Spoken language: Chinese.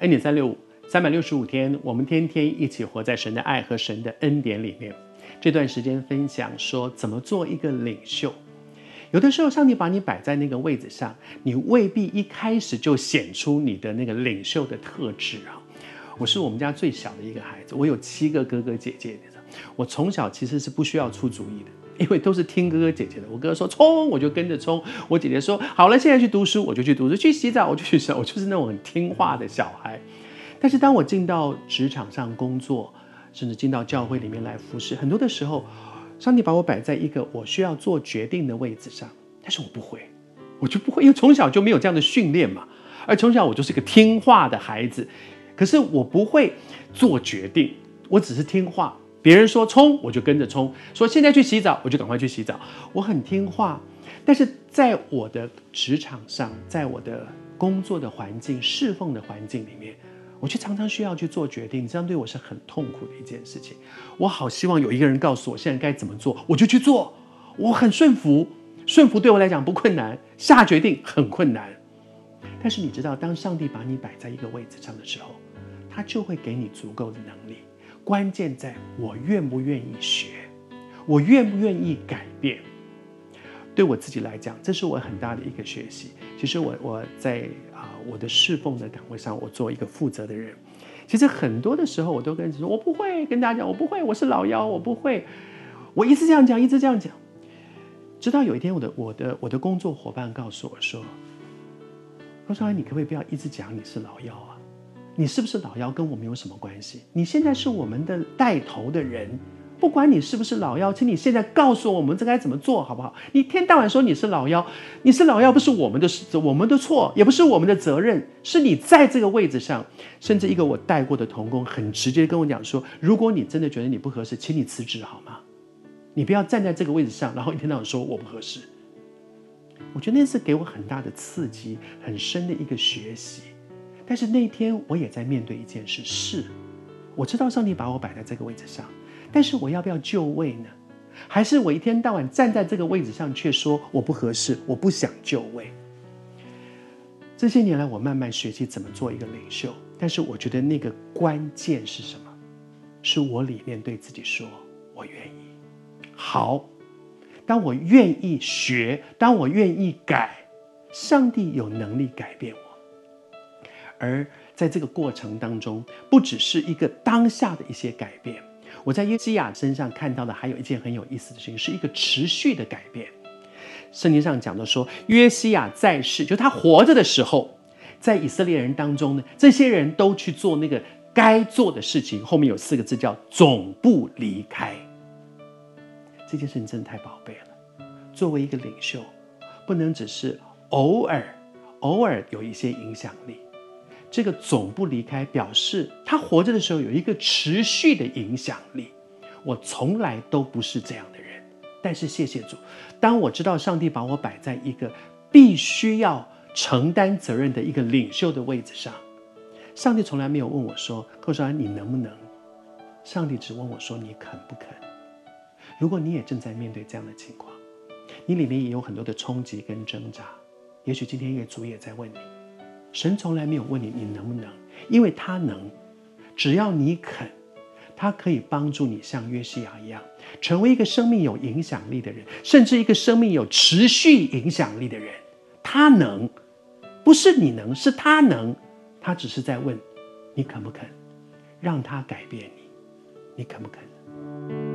恩典三六五，三百六十五天，我们天天一起活在神的爱和神的恩典里面。这段时间分享说怎么做一个领袖。有的时候，上帝把你摆在那个位置上，你未必一开始就显出你的那个领袖的特质啊。我是我们家最小的一个孩子，我有七个哥哥姐姐。我从小其实是不需要出主意的。因为都是听哥哥姐姐的，我哥哥说冲，我就跟着冲；我姐姐说好了，现在去读书，我就去读书；去洗澡，我就去洗澡。我就是那种很听话的小孩。但是当我进到职场上工作，甚至进到教会里面来服侍，很多的时候，上帝把我摆在一个我需要做决定的位置上，但是我不会，我就不会，因为从小就没有这样的训练嘛。而从小我就是个听话的孩子，可是我不会做决定，我只是听话。别人说冲，我就跟着冲；说现在去洗澡，我就赶快去洗澡。我很听话，但是在我的职场上，在我的工作的环境、侍奉的环境里面，我却常常需要去做决定，这样对我是很痛苦的一件事情。我好希望有一个人告诉我现在该怎么做，我就去做。我很顺服，顺服对我来讲不困难，下决定很困难。但是你知道，当上帝把你摆在一个位置上的时候，他就会给你足够的能力。关键在我愿不愿意学，我愿不愿意改变。对我自己来讲，这是我很大的一个学习。其实我我在啊我的侍奉的岗位上，我做一个负责的人。其实很多的时候，我都跟你说，我不会跟大家讲，我不会，我是老幺，我不会。我一直这样讲，一直这样讲，直到有一天，我的我的我的工作伙伴告诉我说：“罗少安，你可不可以不要一直讲你是老幺啊？”你是不是老幺跟我们有什么关系？你现在是我们的带头的人，不管你是不是老幺，请你现在告诉我们这该怎么做好不好？你一天到晚说你是老幺，你是老幺不是我们的我们的错，也不是我们的责任，是你在这个位置上。甚至一个我带过的童工很直接跟我讲说：如果你真的觉得你不合适，请你辞职好吗？你不要站在这个位置上，然后一天到晚说我不合适。我觉得那是给我很大的刺激，很深的一个学习。但是那天我也在面对一件事，是我知道上帝把我摆在这个位置上，但是我要不要就位呢？还是我一天到晚站在这个位置上，却说我不合适，我不想就位？这些年来，我慢慢学习怎么做一个领袖，但是我觉得那个关键是什么？是我里面对自己说：“我愿意。”好，当我愿意学，当我愿意改，上帝有能力改变我。而在这个过程当中，不只是一个当下的一些改变，我在约西亚身上看到的还有一件很有意思的事情，是一个持续的改变。圣经上讲的说，约西亚在世，就他活着的时候，在以色列人当中呢，这些人都去做那个该做的事情。后面有四个字叫“总不离开”。这件事情真的太宝贝了。作为一个领袖，不能只是偶尔、偶尔有一些影响力。这个总不离开，表示他活着的时候有一个持续的影响力。我从来都不是这样的人，但是谢谢主，当我知道上帝把我摆在一个必须要承担责任的一个领袖的位置上，上帝从来没有问我说：“寇少安，你能不能？”上帝只问我说：“你肯不肯？”如果你也正在面对这样的情况，你里面也有很多的冲击跟挣扎，也许今天一个主也在问你。神从来没有问你，你能不能，因为他能，只要你肯，他可以帮助你像约西亚一样，成为一个生命有影响力的人，甚至一个生命有持续影响力的人。他能，不是你能，是他能。他只是在问，你肯不肯，让他改变你，你肯不肯？